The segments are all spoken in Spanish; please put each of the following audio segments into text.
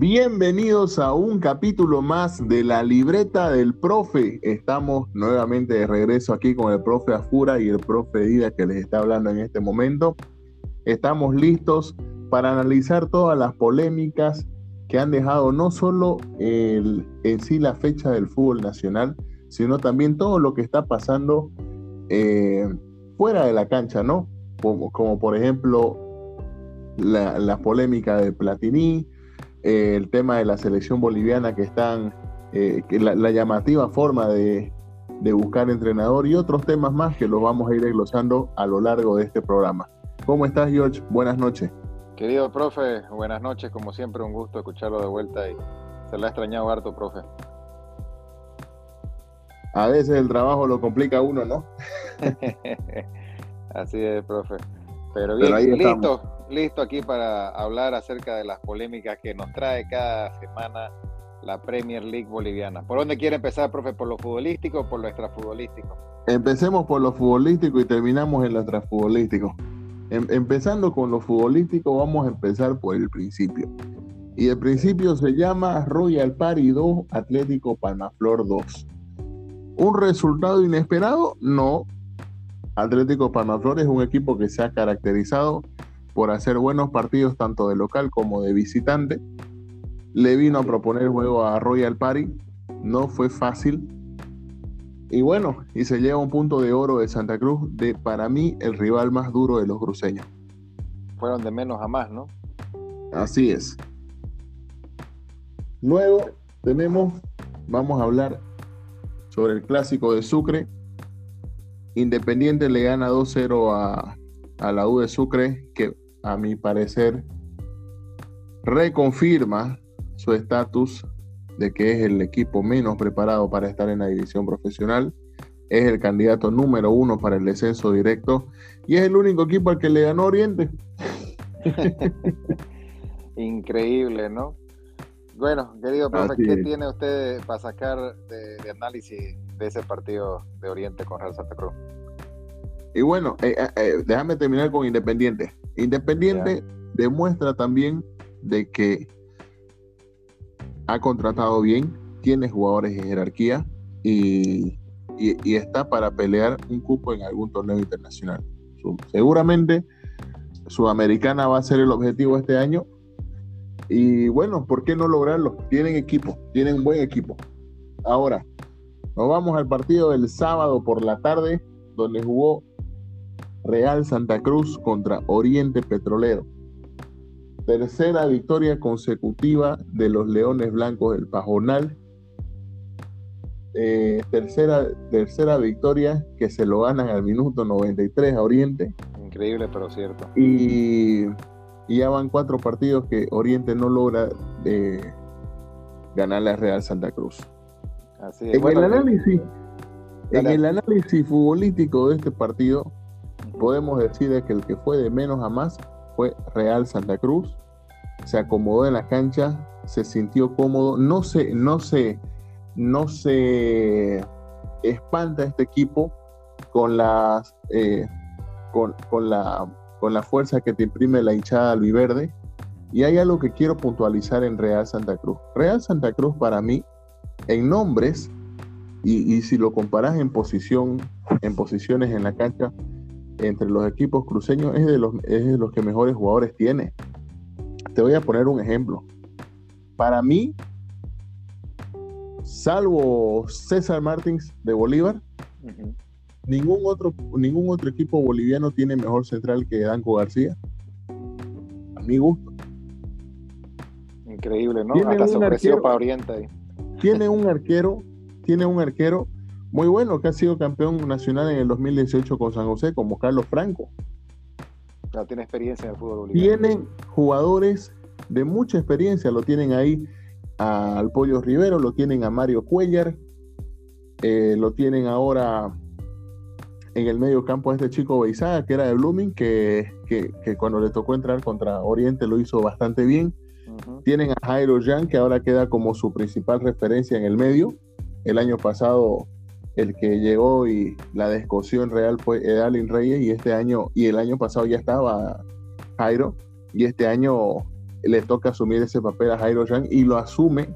Bienvenidos a un capítulo más de la libreta del profe. Estamos nuevamente de regreso aquí con el profe Afura y el profe Dida que les está hablando en este momento. Estamos listos para analizar todas las polémicas que han dejado no solo el, en sí la fecha del fútbol nacional, sino también todo lo que está pasando eh, fuera de la cancha, ¿no? Como, como por ejemplo la, la polémica de Platini, eh, el tema de la selección boliviana que están, eh, que la, llamativa forma de, de, buscar entrenador y otros temas más que los vamos a ir desglosando a lo largo de este programa. ¿Cómo estás, George? Buenas noches. Querido profe, buenas noches, como siempre un gusto escucharlo de vuelta y se le ha extrañado harto, profe. A veces el trabajo lo complica a uno, ¿no? Así es, profe. Pero bien, listo, listo aquí para hablar acerca de las polémicas que nos trae cada semana la Premier League boliviana. ¿Por dónde quiere empezar, profe? ¿Por lo futbolístico o por lo extrafutbolístico? Empecemos por lo futbolístico y terminamos en lo extrafutbolístico. Em, empezando con lo futbolístico, vamos a empezar por el principio. Y el principio se llama Royal Party 2, Atlético Palmaflor 2. ¿Un resultado inesperado? No. Atlético Palmaflor es un equipo que se ha caracterizado por hacer buenos partidos tanto de local como de visitante. Le vino a proponer juego a Royal Party. No fue fácil, y bueno, y se lleva un punto de oro de Santa Cruz, de para mí el rival más duro de los cruceños. Fueron de menos a más, ¿no? Así es. Luego tenemos, vamos a hablar sobre el clásico de Sucre. Independiente le gana 2-0 a, a la U de Sucre, que a mi parecer reconfirma su estatus de que es el equipo menos preparado para estar en la división profesional. Es el candidato número uno para el descenso directo y es el único equipo al que le ganó Oriente. Increíble, ¿no? Bueno, querido profe, ¿qué tiene usted para sacar de, análisis de ese partido de Oriente con Real Santa Cruz? Y bueno, eh, eh, eh, déjame terminar con Independiente. Independiente demuestra también de que ha contratado bien, tiene jugadores en jerarquía y, está para pelear un cupo en algún torneo internacional. seguramente Sudamericana va a ser el objetivo este año. Y bueno, ¿por qué no lograrlo? Tienen equipo, tienen un buen equipo. Ahora, nos vamos al partido del sábado por la tarde, donde jugó Real Santa Cruz contra Oriente Petrolero. Tercera victoria consecutiva de los Leones Blancos del Pajonal. Eh, tercera, tercera victoria que se lo ganan al minuto 93 a Oriente. Increíble, pero cierto. Y, ya van cuatro partidos que Oriente no logra eh, ganar la Real Santa Cruz. Así en, el análisis, en el análisis futbolístico de este partido, podemos decir que el que fue de menos a más fue Real Santa Cruz se acomodó en la cancha, se sintió cómodo, no se, no se, no se espanta este equipo con las eh, con, la con la fuerza que te imprime la hinchada albiverde. Y hay algo que quiero puntualizar en Real Santa Cruz. Real Santa Cruz para mí, en nombres, y, si lo comparas en posición, en posiciones en la cancha, entre los equipos cruceños, es de los, es de los que mejores jugadores tiene. Te voy a poner un ejemplo. Para mí, salvo César Martins de Bolívar, ningún, otro, ningún otro equipo boliviano tiene mejor central que Danco García. A mi gusto. Increíble, ¿no? Hasta se ofreció para Oriente. Tiene un arquero, tiene un arquero muy bueno que ha sido campeón nacional en el 2018 con San José, como Carlos Franco tiene experiencia en el fútbol boliviano. Tienen jugadores de mucha experiencia, lo tienen ahí al Pollo Rivero, lo tienen a Mario Cuellar, eh, lo tienen ahora en el medio campo a este chico Beizaga, que era de Blooming, que, cuando le tocó entrar contra Oriente lo hizo bastante bien. Tienen a Jairo Jan, que ahora queda como su principal referencia en el medio. El año pasado el que llegó y la descosió en Real fue Edalin Reyes y este año, y el año pasado ya estaba Jairo, y este año le toca asumir ese papel a Jairo Yang y lo asume.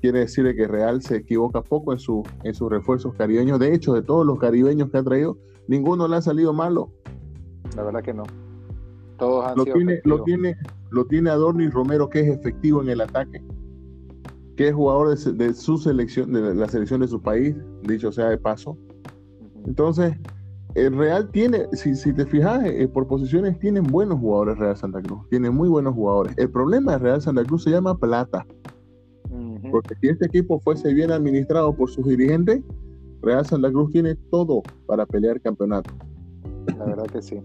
Quiere decir que Real se equivoca poco en, su, en sus refuerzos caribeños. De hecho, de todos los caribeños que ha traído, ninguno le ha salido malo. La verdad que no. Todos han lo sido tiene, lo tiene, lo tiene Adorni Romero, que es efectivo en el ataque, que es jugador de, su selección, de la selección de su país, dicho sea de paso. Entonces, el Real tiene, si, si te fijas, eh, por posiciones tienen buenos jugadores Real Santa Cruz, tiene muy buenos jugadores. El problema de Real Santa Cruz se llama plata. Porque si este equipo fuese bien administrado por sus dirigentes, Real Santa Cruz tiene todo para pelear campeonato. La verdad que sí.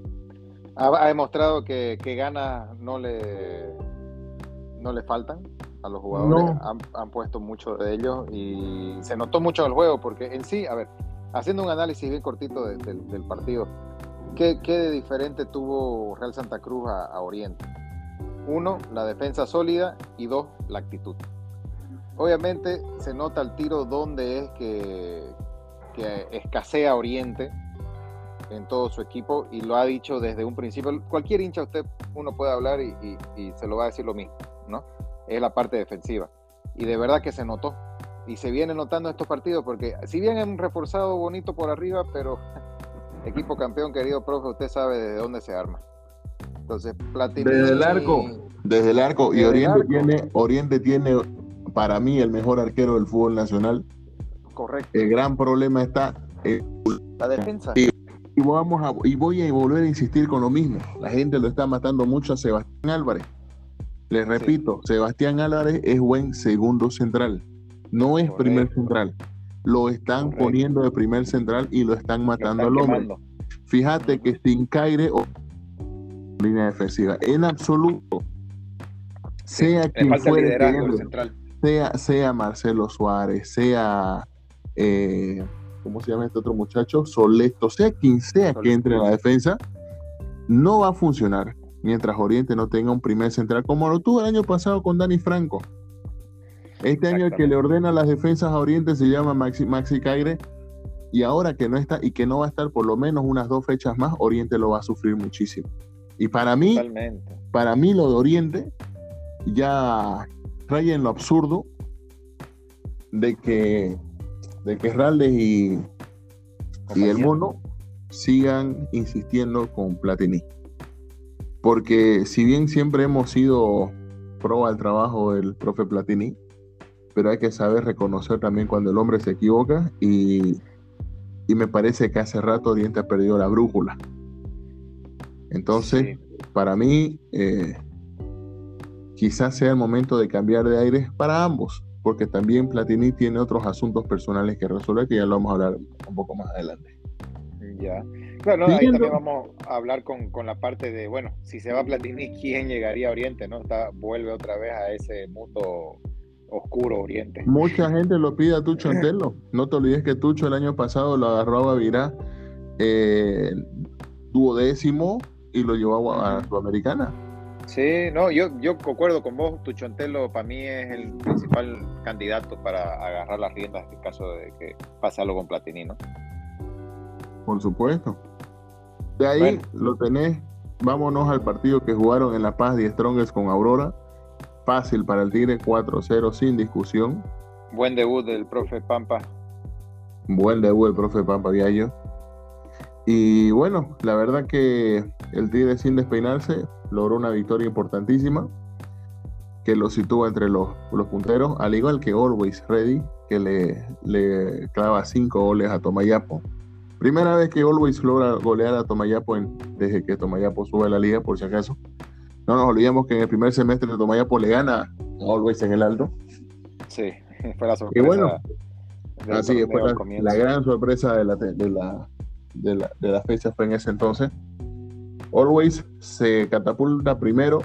Ha, demostrado que, que ganas no le, no le faltan a los jugadores. Han, puesto mucho de ellos y se notó mucho el juego porque en sí, a ver, haciendo un análisis bien cortito del partido, ¿qué, ¿qué, diferente tuvo Real Santa Cruz a, Oriente? Uno, la defensa sólida y dos, la actitud. Obviamente se nota el tiro donde es que, que escasea Oriente en todo su equipo y lo ha dicho desde un principio. Cualquier hincha usted, uno puede hablar y, se lo va a decir lo mismo, ¿no? Es la parte defensiva. Y de verdad que se notó. Y se viene notando estos partidos porque si bien han reforzado bonito por arriba, pero equipo campeón, querido profe, usted sabe desde dónde se arma. Entonces, Platini... Desde el arco. Desde el arco. y Oriente tiene, Oriente tiene para mí el mejor arquero del fútbol nacional. Correcto. El gran problema está en la defensa. Y, vamos a, y voy a volver a insistir con lo mismo. La gente lo está matando mucho a Sebastián Álvarez. Les repito, Sebastián Álvarez es buen segundo central. No es primer central. Lo están poniendo de primer central y lo están matando al hombre. Fíjate que sin Caire o línea defensiva, en absoluto, sea quien fuere, sea, sea Marcelo Suárez, sea eh, ¿cómo se llama este otro muchacho? Soleto, sea quien sea que entre en la defensa, no va a funcionar mientras Oriente no tenga un primer central, como lo tuvo el año pasado con Dani Franco. Este año el que le ordena las defensas a Oriente se llama Maxi, Maxi Caire, y ahora que no está y que no va a estar por lo menos unas dos fechas más, Oriente lo va a sufrir muchísimo. Y para mí, para mí lo de Oriente ya raya en lo absurdo de que de que Raldes y, y el mono sigan insistiendo con Platini. Porque si bien siempre hemos sido pro al trabajo del profe Platini, pero hay que saber reconocer también cuando el hombre se equivoca y, y me parece que hace rato Oriente ha perdido la brújula. Entonces, para mí, eh, quizás sea el momento de cambiar de aire para ambos porque también Platini tiene otros asuntos personales que resolver, que ya lo vamos a hablar un poco más adelante. Ya. Claro, ahí también vamos a hablar con, con, la parte de, bueno, si se va Platini, ¿quién llegaría a Oriente? ¿no? Está, vuelve otra vez a ese mundo oscuro Oriente. Mucha gente lo pide a Tucho Antelo. No te olvides que Tucho el año pasado lo agarró a Bavirá eh, duodécimo y lo llevó a, a Sudamericana. Sí, no, yo, yo concuerdo con vos, Tuchontelo para mí es el principal candidato para agarrar las riendas en caso de que pase algo con Platini, ¿no? Por supuesto. De ahí lo tenés, vámonos al partido que jugaron en La Paz y Strongest con Aurora. Fácil para el Tigre, 4-0 sin discusión. Buen debut del profe Pampa. Buen debut del profe Pampa Viallo. Y bueno, la verdad que el Tigre sin despeinarse logró una victoria importantísima que lo sitúa entre los, los punteros, al igual que Always Ready, que le, le clava cinco goles a Tomayapo. Primera vez que Always logra golear a Tomayapo desde que Tomayapo sube a la liga, por si acaso. No nos olvidemos que en el primer semestre de Tomayapo le gana a Always en el alto. Sí, fue la sorpresa. Y bueno, así fue la, gran sorpresa de la, de la, de la, de la fecha fue en ese entonces. Always se catapulta primero,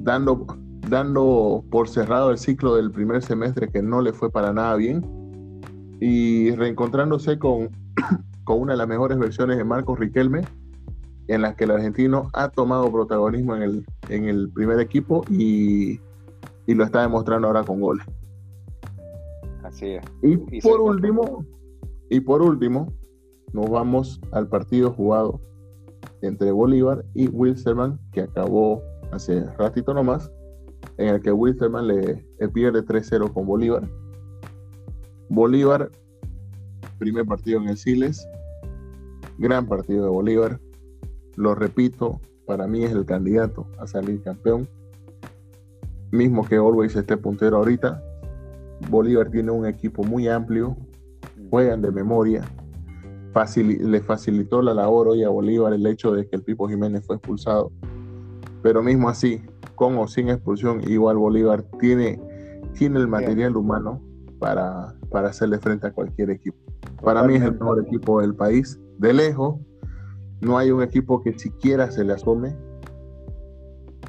dando, dando por cerrado el ciclo del primer semestre que no le fue para nada bien, y reencontrándose con, con una de las mejores versiones de Marcos Riquelme, en las que el argentino ha tomado protagonismo en el, en el primer equipo y, y lo está demostrando ahora con goles. Así es. Y, por último, y por último, nos vamos al partido jugado entre Bolívar y Wilstermann, que acabó hace ratito nomás, en el que Wilstermann le, pierde 3-0 con Bolívar. Bolívar, primer partido en el Siles, gran partido de Bolívar. Lo repito, para mí es el candidato a salir campeón. Mismo que Always esté puntero ahorita. Bolívar tiene un equipo muy amplio, juegan de memoria. le facilitó la labor hoy a Bolívar el hecho de que el Pipo Jiménez fue expulsado. Pero mismo así, con o sin expulsión, igual Bolívar tiene, tiene el material humano para, para hacerle frente a cualquier equipo. Para mí es el mejor equipo del país, de lejos. No hay un equipo que siquiera se le asome.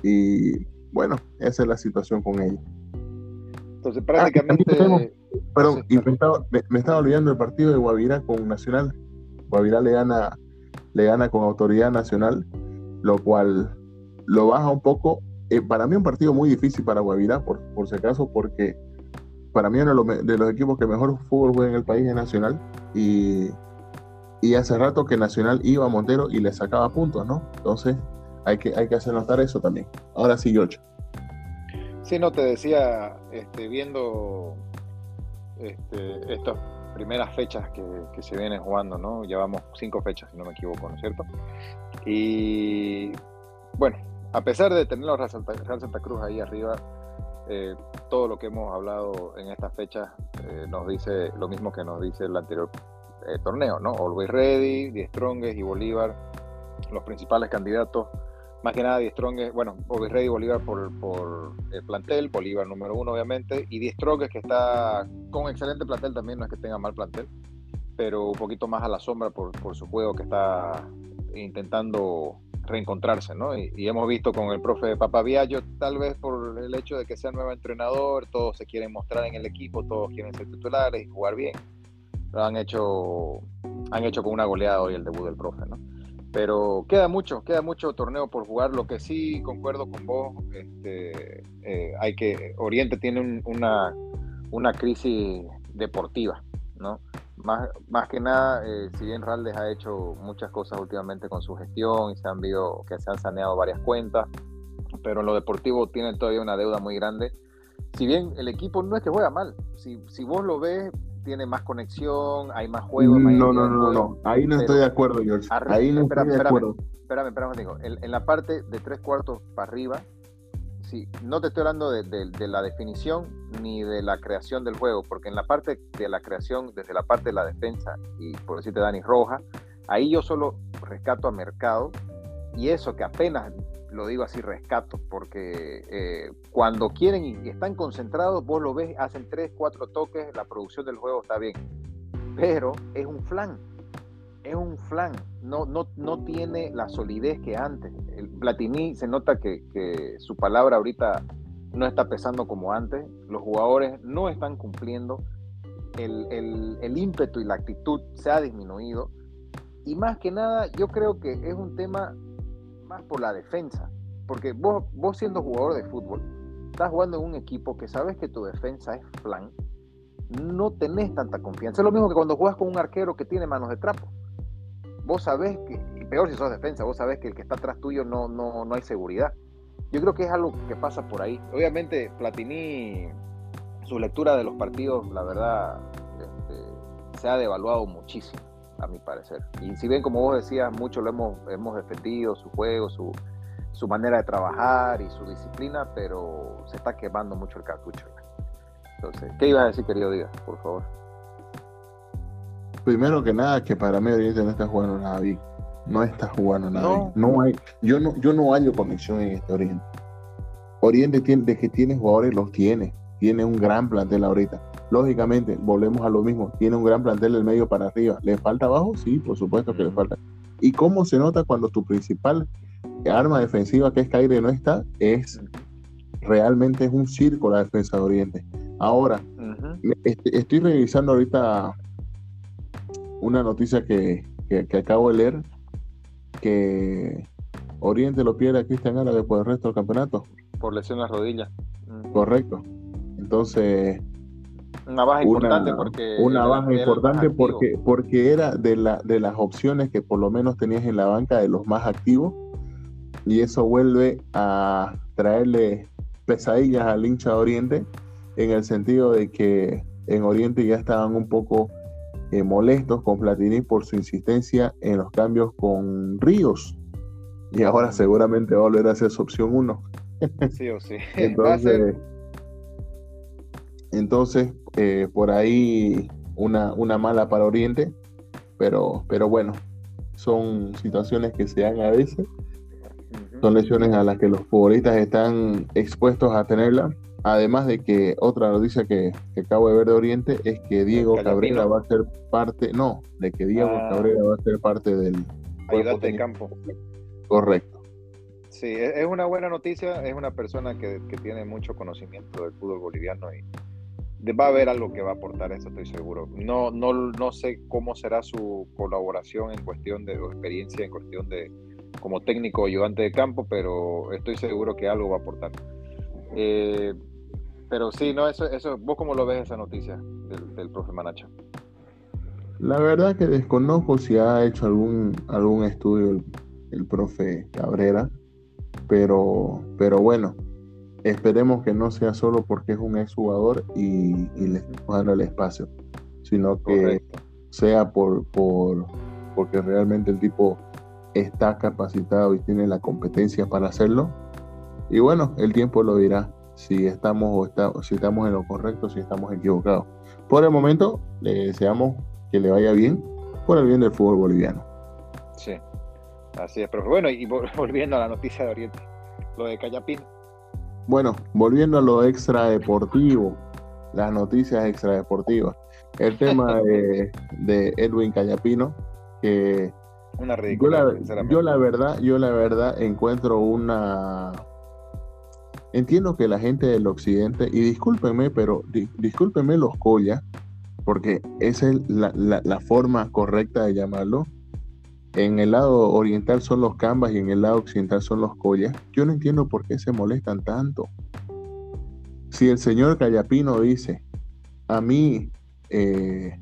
Y bueno, esa es la situación con ellos. Entonces ah, prácticamente... perdón, me, estaba, olvidando el partido de Guavirá con Nacional. Guavirá le gana, le gana con autoridad nacional, lo cual lo baja un poco. Eh, para mí un partido muy difícil para Guavirá, por, por si acaso, porque para mí uno de los, equipos que mejor fútbol juega en el país es Nacional. Y, y hace rato que Nacional iba a Montero y le sacaba puntos, ¿no? Entonces hay que, hay que hacer notar eso también. Ahora sí, George. Sí, no, te decía, este, viendo este, estas primeras fechas que, se vienen jugando, ¿no? Llevamos cinco fechas, si no me equivoco, ¿no es cierto? Y bueno, a pesar de tener los Real Santa, Cruz ahí arriba, eh, todo lo que hemos hablado en estas fechas eh, nos dice lo mismo que nos dice el anterior eh, torneo, ¿no? Always Ready, Die Strongest y Bolívar, los principales candidatos más que nada, Die Strong, bueno, Ready Bolívar por, por, el plantel, Bolívar número uno, obviamente, y Die Strong que está con excelente plantel también, no es que tenga mal plantel, pero un poquito más a la sombra por, por su juego que está intentando reencontrarse, ¿no? Y, hemos visto con el profe Papa Viallo, tal vez por el hecho de que sea nuevo entrenador, todos se quieren mostrar en el equipo, todos quieren ser titulares y jugar bien. Lo han hecho, han hecho con una goleada hoy el debut del profe, ¿no? pero queda mucho, queda mucho torneo por jugar. Lo que sí concuerdo con vos, este, eh, hay que Oriente tiene una, una crisis deportiva, ¿no? Más, más que nada, eh, si bien Raldes ha hecho muchas cosas últimamente con su gestión y se han visto que se han saneado varias cuentas, pero en lo deportivo tiene todavía una deuda muy grande. Si bien el equipo no es que juega mal, si, si vos lo ves, tiene más conexión, hay más juegos. No, no, no, no, ahí no estoy de acuerdo, George. Ahí no estoy de acuerdo. Espérame, espérame, digo, en, la parte de tres cuartos para arriba, no te estoy hablando de, la definición ni de la creación del juego, porque en la parte de la creación, desde la parte de la defensa, y por decirte Dani Roja, ahí yo solo rescato a Mercado, y eso que apenas lo digo así, rescato, porque eh, cuando quieren y están concentrados, vos lo ves, hacen tres, cuatro toques, la producción del juego está bien, pero es un flan, es un flan, no, no, no tiene la solidez que antes. El Platini se nota que, su palabra ahorita no está pesando como antes, los jugadores no están cumpliendo, el, el ímpetu y la actitud se ha disminuido. Y más que nada, yo creo que es un tema más por la defensa. Porque vos, vos siendo jugador de fútbol, estás jugando en un equipo que sabes que tu defensa es flan, no tenés tanta confianza. Es lo mismo que cuando juegas con un arquero que tiene manos de trapo. Vos sabés que, y peor si sos defensa, vos sabés que el que está atrás tuyo no, no, no hay seguridad. Yo creo que es algo que pasa por ahí. Obviamente, Platini, su lectura de los partidos, la verdad, este, se ha devaluado muchísimo a mi parecer. Y si bien, como vos decías, mucho lo hemos, hemos defendido, su juego, su, su manera de trabajar y su disciplina, pero se está quemando mucho el cartucho. Entonces, ¿qué ibas a decir, querido Díaz, por favor? Primero que nada, que para mí Oriente no está jugando nada bien. No está jugando nada no. hay, yo no, yo no hallo conexión en este Oriente. Oriente tiene, de que tiene jugadores, los tiene. Tiene un gran plantel ahorita lógicamente, volvemos a lo mismo, tiene un gran plantel del medio para arriba. ¿Le falta abajo? Sí, por supuesto que le falta. ¿Y cómo se nota cuando tu principal arma defensiva, que es Caire, no está? Es realmente es un circo la defensa de Oriente. Ahora, este, estoy revisando ahorita una noticia que, acabo de leer, que Oriente lo pierde a Cristian Árabe por el resto del campeonato. Por lesión a rodilla. Correcto. Entonces, una baja importante porque. Una baja importante porque, porque era de, la, de las opciones que por lo menos tenías en la banca de los más activos. y eso vuelve a traerle pesadillas al hincha de Oriente en el sentido de que en Oriente ya estaban un poco eh, molestos con Platini por su insistencia en los cambios con Ríos. Y ahora seguramente va a volver a ser su opción uno. Sí o sí. entonces, entonces eh, por ahí una, una mala para Oriente, pero, pero bueno, son situaciones que se dan a veces. Son lesiones a las que los futbolistas están expuestos a tenerla. Además de que otra noticia que, acabo de ver de Oriente es que Diego Cabrera va a ser parte, no, de que Diego ah. Cabrera va a ser parte del ayudante de campo. Correcto. Sí, e, es una buena noticia, es una persona que, que tiene mucho conocimiento del fútbol boliviano y, va a haber algo que va a aportar, eso estoy seguro. No, no, no sé cómo será su colaboración en cuestión de, o experiencia en cuestión de como técnico o ayudante de campo, pero estoy seguro que algo va a aportar. Eh, pero sí, no, eso, eso, ¿vos cómo lo ves esa noticia del, profe Manacha? La verdad que desconozco si ha hecho algún, algún estudio el, el profe Cabrera, pero, pero bueno, esperemos que no sea solo porque es un exjugador y, y le estamos dando el espacio, sino que sea por, por, porque realmente el tipo está capacitado y tiene la competencia para hacerlo. Y bueno, el tiempo lo dirá si estamos o está, si estamos en lo correcto, si estamos equivocados. Por el momento, le deseamos que le vaya bien por el bien del fútbol boliviano. Sí, así es, pero bueno, y volviendo a la noticia de Oriente, lo de Cayapín, bueno, volviendo a lo extra deportivo, las noticias extra deportivas. El tema de, Edwin Cayapino, que una ridícula, yo la, verdad, yo la verdad encuentro una entiendo que la gente del occidente, y discúlpenme, pero discúlpenme los collas, porque esa es la, la, forma correcta de llamarlo, en el lado oriental son los cambas y en el lado occidental son los collas. Yo no entiendo por qué se molestan tanto. Si el señor Callapino dice, a mí eh,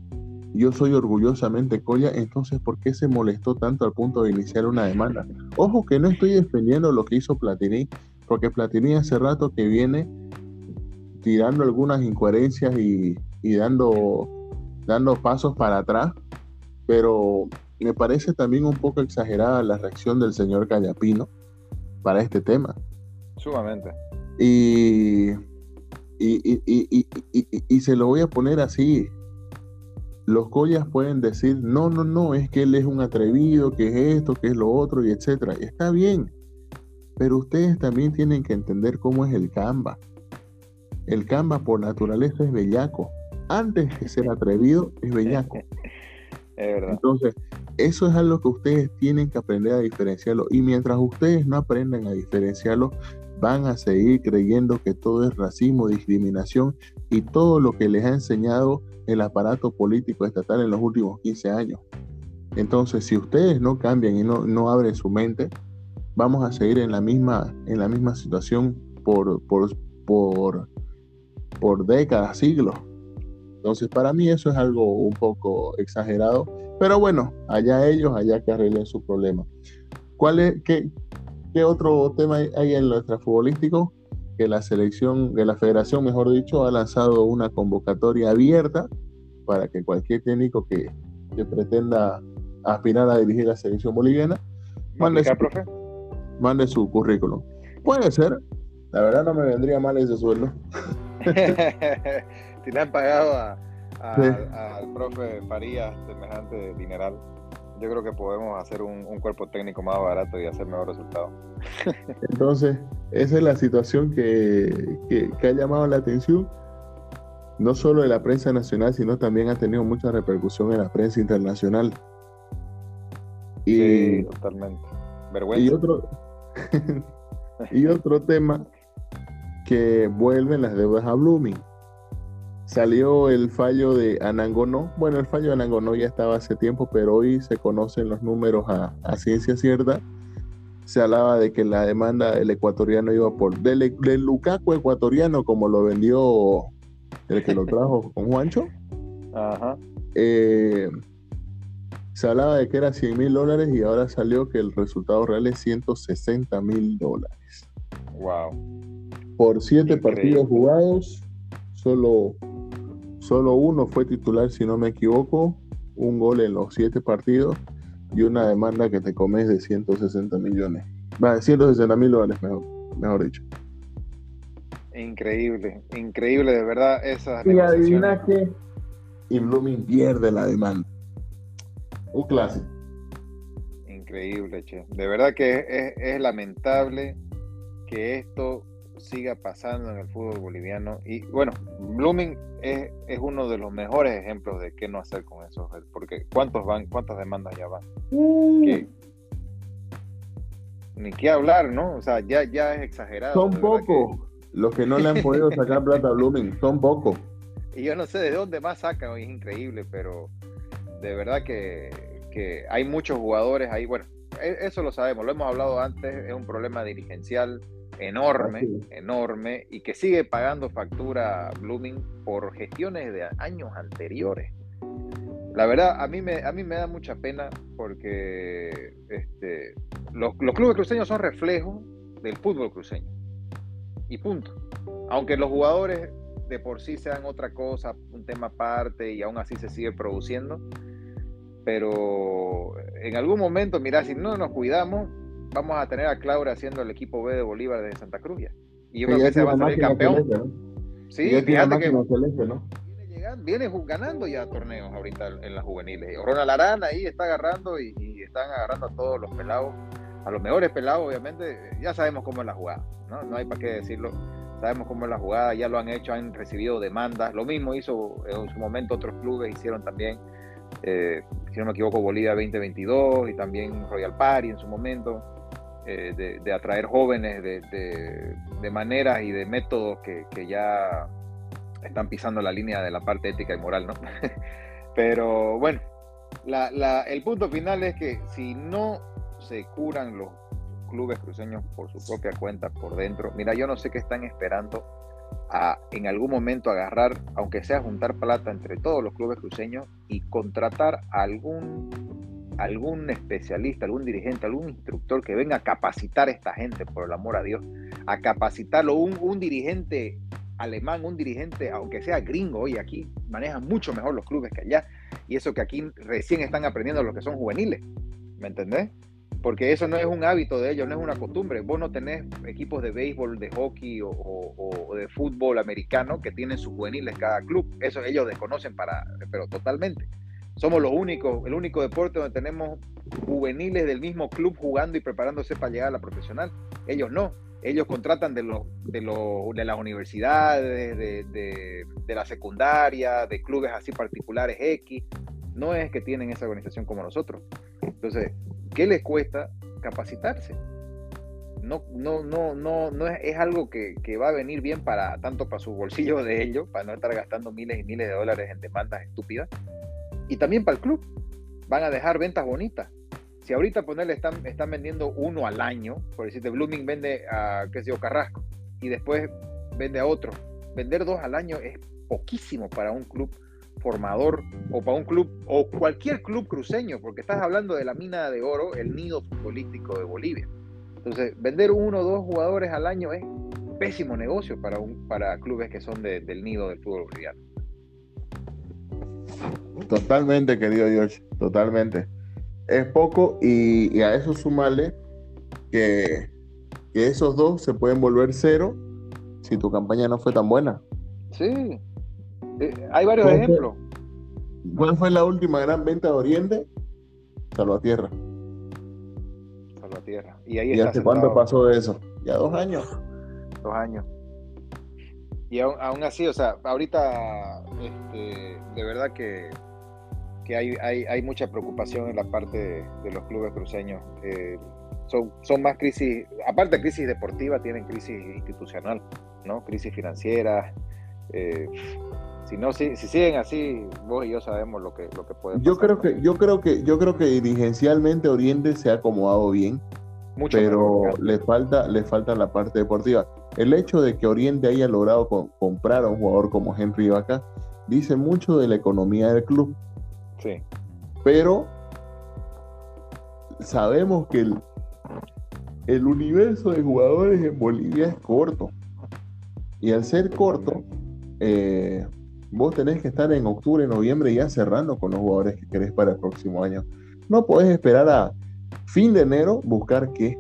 yo soy orgullosamente colla, entonces ¿por qué se molestó tanto al punto de iniciar una demanda? Ojo que no estoy defendiendo lo que hizo Platini, porque Platini hace rato que viene tirando algunas incoherencias y, y dando, dando pasos para atrás, pero me parece también un poco exagerada la reacción del señor Callapino para este tema. Sumamente. Y, y, se lo voy a poner así. Los collas pueden decir, no, no, no, es que él es un atrevido, que es esto, que es lo otro, y etcétera. Está bien, pero ustedes también tienen que entender cómo es el Canva. El Canva por naturaleza es bellaco. Antes de ser atrevido, es bellaco. Es verdad. Entonces, eso es algo que ustedes tienen que aprender a diferenciarlo. Y mientras ustedes no aprendan a diferenciarlo, van a seguir creyendo que todo es racismo, discriminación y todo lo que les ha enseñado el aparato político estatal en los últimos 15 años. Entonces, si ustedes no cambian y no, no abren su mente, vamos a seguir en la misma, en la misma situación por, por, por, por décadas, siglos. Entonces, para mí eso es algo un poco exagerado pero bueno, allá ellos, allá que arreglen su problema. ¿Cuál es, qué, qué otro tema hay en lo extrafutbolístico? Que la selección, que la federación, mejor dicho, ha lanzado una convocatoria abierta para que cualquier técnico que, que pretenda aspirar a dirigir la selección boliviana mande su, profe? Mande su currículum. Puede ser, la verdad no me vendría mal ese sueldo. si le han pagado a, al profe Farías semejante dineral, yo creo que podemos hacer un, cuerpo técnico más barato y hacer mejor resultado. Entonces, esa es la situación que, que, ha llamado la atención, no solo de la prensa nacional, sino también ha tenido mucha repercusión en la prensa internacional. Y, sí, totalmente. Vergüenza. Y otro, y otro tema que vuelven las deudas a Blooming salió el fallo de Anangonó. Bueno, el fallo de Anangonó ya estaba hace tiempo, pero hoy se conocen los números a, ciencia cierta. Se hablaba de que la demanda del ecuatoriano iba por del, del Lukaku ecuatoriano, como lo vendió el que lo trajo con Juancho. Ajá. Eh, Se hablaba de que era 100 mil dólares y ahora salió que el resultado real es 160 mil dólares. Wow. Por siete partidos jugados, solo, solo uno fue titular, si no me equivoco, un gol en los siete partidos y una demanda que te comes de 160 millones. Va, 160 mil dólares, mejor, mejor dicho. Increíble, increíble, de verdad, esa Y adivina que y Blooming pierde la demanda. Un clásico. Increíble, che. De verdad que es, lamentable que esto siga pasando en el fútbol boliviano. Y bueno, Blooming es, uno de los mejores ejemplos de qué no hacer con eso. Porque ¿cuántos van, cuántas demandas ya van? Uh. ni qué hablar, ¿no? O sea, ya, ya es exagerado. Son pocos los que no le han podido sacar plata a Blooming. Son pocos. Y yo no sé de dónde más sacan, es increíble, pero de verdad que, hay muchos jugadores ahí. Bueno, e, eso lo sabemos, lo hemos hablado antes, es un problema dirigencial enorme, enorme, y que sigue pagando factura Blooming por gestiones de años anteriores. La verdad, a mí me, a mí me da mucha pena porque este, los, los clubes cruceños son reflejo del fútbol cruceño. Y punto. Aunque los jugadores de por sí sean otra cosa, un tema aparte y aún así se sigue produciendo. Pero en algún momento, mira, si no nos cuidamos, vamos a tener a Claudia haciendo el equipo B de Bolívar de Santa Cruz Y yo creo que se va a salir campeón. Sí, fíjate que viene, ganando ya torneos ahorita en las juveniles. Ronald Arana ahí está agarrando y, están agarrando a todos los pelados, a los mejores pelados, obviamente. Ya sabemos cómo es la jugada, ¿no? No hay para qué decirlo sabemos cómo es la jugada, ya lo han hecho, han recibido demandas. Lo mismo hizo en su momento otros clubes, hicieron también, eh, si no me equivoco, Bolivia 2022 y también Royal Party en su momento, eh, de, atraer jóvenes de, maneras y de métodos que, ya están pisando la línea de la parte ética y moral, ¿no? Pero bueno, la, el punto final es que si no se curan los clubes cruceños por su propia cuenta por dentro. Mira, yo no sé qué están esperando a en algún momento agarrar, aunque sea juntar plata entre todos los clubes cruceños y contratar a algún, algún especialista, algún dirigente, algún instructor que venga a capacitar a esta gente, por el amor a Dios, a capacitarlo, un, un dirigente alemán, un dirigente, aunque sea gringo, hoy aquí manejan mucho mejor los clubes que allá, y eso que aquí recién están aprendiendo los que son juveniles, ¿me entendés? Porque eso no es un hábito de ellos, no es una costumbre. Vos no tenés equipos de béisbol, de hockey o, de fútbol americano que tienen sus juveniles cada club. Eso ellos desconocen para, pero totalmente. Somos los únicos, el único deporte donde tenemos juveniles del mismo club jugando y preparándose para llegar a la profesional. Ellos no. Ellos contratan de, los de, de las universidades, de, de la secundaria, de clubes así particulares X. No es que tienen esa organización como nosotros. Entonces, ¿Qué les cuesta capacitarse? No, no, no, no, no es, algo que, va a venir bien para tanto para sus bolsillos de ellos, para no estar gastando miles y miles de dólares en demandas estúpidas, y también para el club. Van a dejar ventas bonitas. Si ahorita ponerle están, están vendiendo uno al año, por decirte, Blooming vende a, qué sé yo, Carrasco, y después vende a otro. Vender dos al año es poquísimo para un club formador o para un club o cualquier club cruceño, porque estás hablando de la mina de oro, el nido futbolístico de Bolivia. Entonces, vender uno o dos jugadores al año es pésimo negocio para, un, para clubes que son del nido del fútbol boliviano. Totalmente, querido George, totalmente. Es poco y, a eso sumarle que, que esos dos se pueden volver cero si tu campaña no fue tan buena. Sí, eh, hay varios ejemplos. ¿Cuál fue la última gran venta de Oriente? Salvatierra. Salvatierra. Y ahí ¿Y hace cuánto pasó eso? Ya dos años. Dos años. Y aún, así, o sea, ahorita, este, de verdad que, que hay, hay, mucha preocupación en la parte de, los clubes cruceños. Eh, son, son más crisis, aparte de crisis deportiva, tienen crisis institucional, ¿no? Crisis financiera. Eh, si no si, siguen así vos y yo sabemos lo que lo que puede yo creo que yo creo que yo creo que dirigencialmente Oriente se ha acomodado bien pero le falta le falta la parte deportiva. El hecho de que Oriente haya logrado comprar a un jugador como Henry Vaca dice mucho de la economía del club. Sí. Pero sabemos que el, el universo de jugadores en Bolivia es corto. Y al ser corto, eh, vos tenés que estar en octubre, noviembre ya cerrando con los jugadores que querés para el próximo año. No podés esperar a fin de enero buscar qué.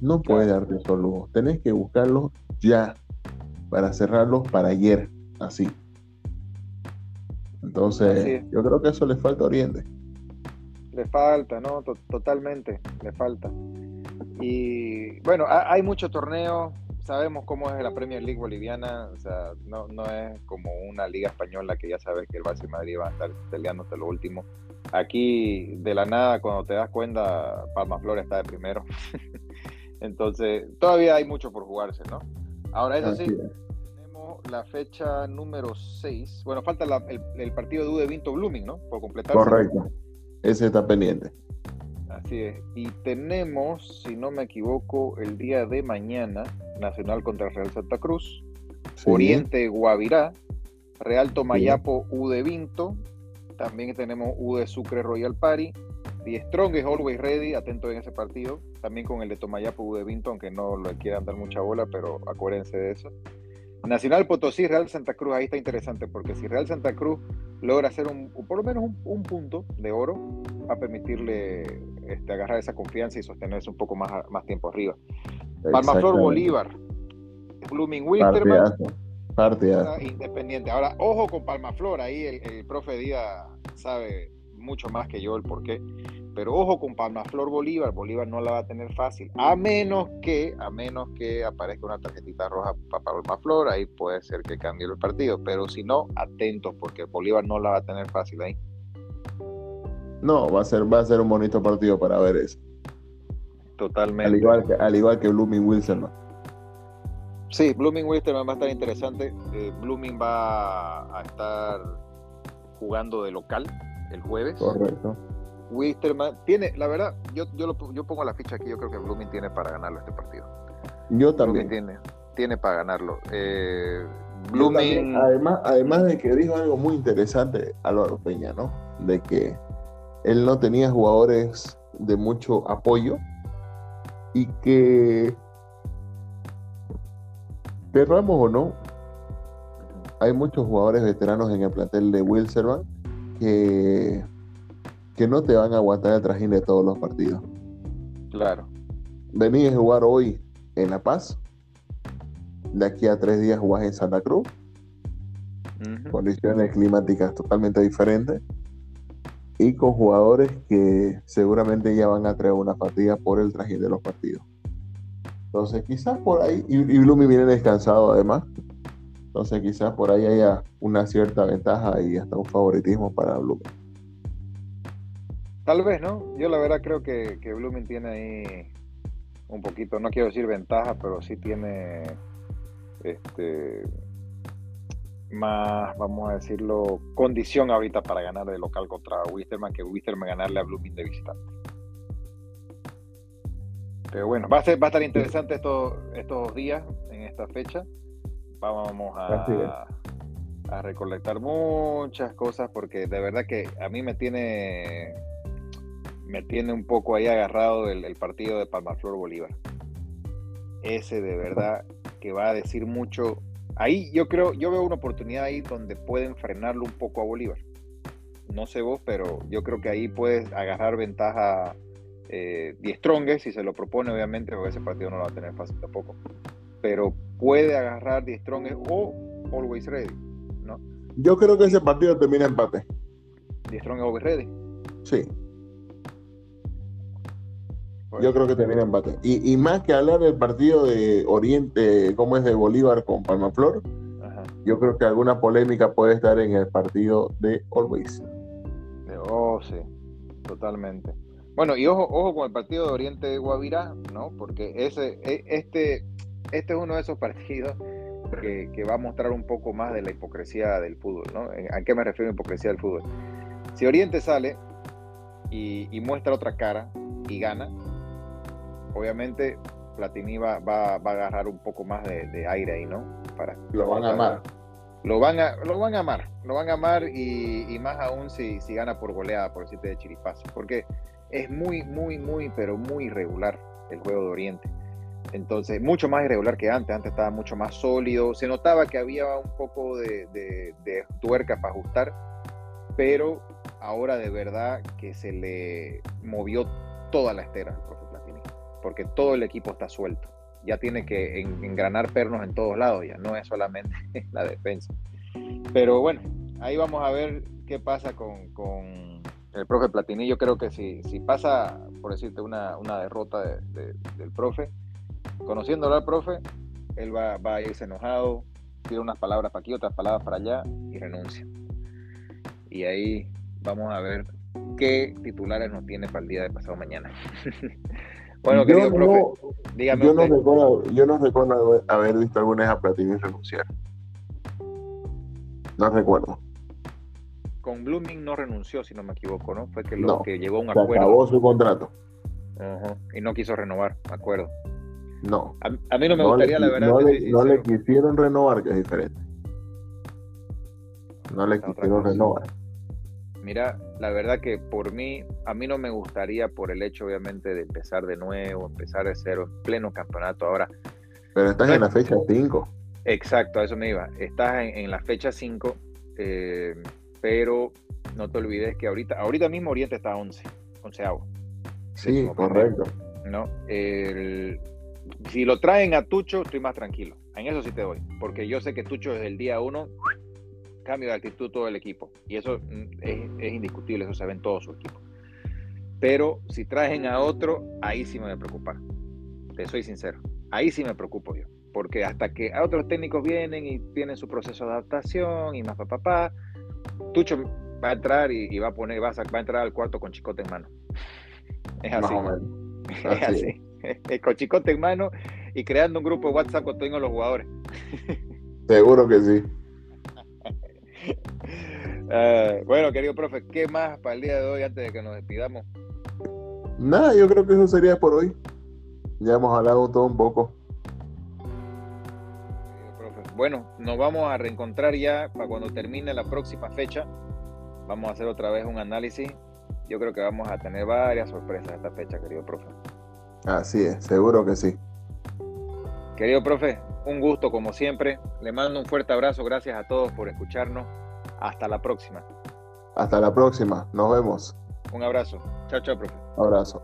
No puedes darte esos lujos. Tenés que buscarlos ya para cerrarlos para ayer, así. Entonces, yo creo que eso le falta a Oriente. Le falta, ¿no? Totalmente, le falta. Y bueno, hay mucho torneo, sabemos cómo es la Premier League boliviana, o sea, no, no es como una liga española que ya sabes que el Barça y Madrid van a estar peleando hasta lo último. Aquí, de la nada, cuando te das cuenta, Palma Flor está de primero. Entonces, todavía hay mucho por jugarse, ¿no? Ahora, eso sí, tenemos la fecha número 6. Bueno, falta el, partido de Ude Vinto Blooming, ¿no? Por completar. Correcto. Ese está pendiente. Así es. Y tenemos, si no me equivoco, el día de mañana, Nacional contra Real Santa Cruz, Oriente Guavirá, Real Tomayapo U de Vinto, también tenemos U de Sucre Royal Party, The Strong is always ready, atento en ese partido, también con el de Tomayapo U de Vinto, aunque no le quieran dar mucha bola, pero acuérdense de eso. Nacional Potosí, Real Santa Cruz, ahí está interesante, porque si Real Santa Cruz logra hacer un, por lo menos un, punto de oro, va a permitirle este, agarrar esa confianza y sostenerse un poco más, más tiempo arriba. Palmaflor Bolívar, Blooming Wilterman, Independiente. Ahora, ojo con Palmaflor, ahí el, el profe Díaz sabe mucho más que yo el por qué. Pero ojo con Palmaflor Bolívar, Bolívar no la va a tener fácil, a menos que, a menos que aparezca una tarjetita roja para Palmaflor, ahí puede ser que cambie el partido, pero si no, atentos, porque Bolívar no la va a tener fácil ahí. No, va a ser, va a ser un bonito partido para ver eso. Totalmente. Al igual que, al igual que Blooming Wilson. Sí, Blooming Wilson va a estar interesante. Eh, Blooming va a estar jugando de local el jueves. Correcto. Wisterman tiene, la verdad, yo, yo, yo pongo la ficha aquí, yo creo que Blooming tiene para ganarlo este partido. Yo también. tiene, tiene para ganarlo. Eh, Blooming... además, además de que dijo algo muy interesante Álvaro Peña, ¿no? De que él no tenía jugadores de mucho apoyo y que, querramos o no, hay muchos jugadores veteranos en el plantel de Wilserman que, que no te van a aguantar el trajín de todos los partidos. Claro. Venís a jugar hoy en La Paz. De aquí a tres días jugás en Santa Cruz. Condiciones climáticas totalmente diferentes. Y con jugadores que seguramente ya van a traer una fatiga por el trajín de los partidos. Entonces, quizás por ahí, y, y viene descansado además, entonces quizás por ahí haya una cierta ventaja y hasta un favoritismo para Blooming. Tal vez, ¿no? Yo la verdad creo que, que Blooming tiene ahí un poquito, no quiero decir ventaja, pero sí tiene este más, vamos a decirlo, condición ahorita para ganar de local contra Wisterman que Wisterman ganarle a Blooming de visitante. Pero bueno, va a, ser, va a estar interesante estos, estos días en esta fecha vamos a, a recolectar muchas cosas porque de verdad que a mí me tiene me tiene un poco ahí agarrado el, partido de Palmaflor Bolívar. Ese de verdad que va a decir mucho. Ahí yo creo, yo veo una oportunidad ahí donde pueden frenarlo un poco a Bolívar. No sé vos, pero yo creo que ahí puedes agarrar ventaja eh, si se lo propone, obviamente, porque ese partido no lo va a tener fácil tampoco pero puede agarrar The Strong o Always Ready, ¿no? Yo creo que ese partido termina empate. The Strong Always Ready. Sí. Yo creo que termina empate. Y, más que hablar del partido de Oriente, como es de Bolívar con Palmaflor, yo creo que alguna polémica puede estar en el partido de Always. Oh, sí, totalmente. Bueno, y ojo, ojo con el partido de Oriente Guavirá, ¿no? Porque ese, e, este, este es uno de esos partidos que, va a mostrar un poco más de la hipocresía del fútbol, ¿no? ¿A qué me refiero a hipocresía del fútbol? Si Oriente sale y, muestra otra cara y gana, obviamente Platini va, va, a agarrar un poco más de, aire ahí, ¿no? Para, lo van a amar. Lo van a, lo van a amar, lo van a amar y, más aún si, si, gana por goleada, por decirte de chiripazo. Porque es muy, muy, muy, pero muy irregular el juego de Oriente. Entonces, mucho más irregular que antes. Antes estaba mucho más sólido. Se notaba que había un poco de, de tuerca para ajustar, pero ahora de verdad que se le movió toda la estera al profe Platini, porque todo el equipo está suelto. Ya tiene que engranar pernos en todos lados, ya no es solamente la defensa. Pero bueno, ahí vamos a ver qué pasa con, el profe Platini. Yo creo que si, si pasa, por decirte, una, una derrota del profe, conociéndolo al profe, él va, va a irse enojado, tira unas palabras para aquí, otras palabras para allá y renuncia. Y ahí vamos a ver qué titulares nos tiene para el día de pasado mañana. bueno, querido profe, dígame. Yo no, recuerdo, yo no recuerdo haber visto alguna vez a Platini renunciar. No recuerdo. Con Blooming no renunció, si no me equivoco, ¿no? Fue que lo que llegó a un acuerdo. Acabó su contrato. Y no quiso renovar, me acuerdo. No. A, mí no me gustaría, la verdad. No, le, no le, quisieron renovar, que es diferente. No le quisieron renovar. Mira, la verdad que por mí, a mí no me gustaría por el hecho obviamente de empezar de nuevo, empezar de cero en pleno campeonato ahora. Pero estás en la fecha 5. Exacto, a eso me iba. Estás en, la fecha 5, eh, pero no te olvides que ahorita, ahorita mismo Oriente está a 11, onceavo. Sí, correcto. ¿no? si lo traen a Tucho, estoy más tranquilo. En eso sí te doy, porque yo sé que Tucho desde el día 1 cambio de actitud todo el equipo. Y eso mm, es, indiscutible, eso se ve en todo su equipo. Pero si traen a otro, ahí sí me voy a preocupar. Te soy sincero. Ahí sí me preocupo yo. Porque hasta que otros técnicos vienen y tienen su proceso de adaptación y más papá, pa, Tucho va a entrar y, va a poner, va a, va a, entrar al cuarto con chicote en mano. Es así. Es así. con chicote en mano y creando un grupo de WhatsApp con todos los jugadores. Seguro que sí. Eh, bueno, querido profe, ¿qué más para el día de hoy antes de que nos despidamos? Nada, yo creo que eso sería por hoy. Ya hemos hablado todo un poco. Bueno, nos vamos a reencontrar ya para cuando termine la próxima fecha. Vamos a hacer otra vez un análisis. Yo creo que vamos a tener varias sorpresas esta fecha, querido profe. Así es, seguro que sí. Querido profe, un gusto como siempre. Le mando un fuerte abrazo. Gracias a todos por escucharnos. Hasta la próxima. Hasta la próxima. Nos vemos. Un abrazo. Chao, chao, profe. Abrazo.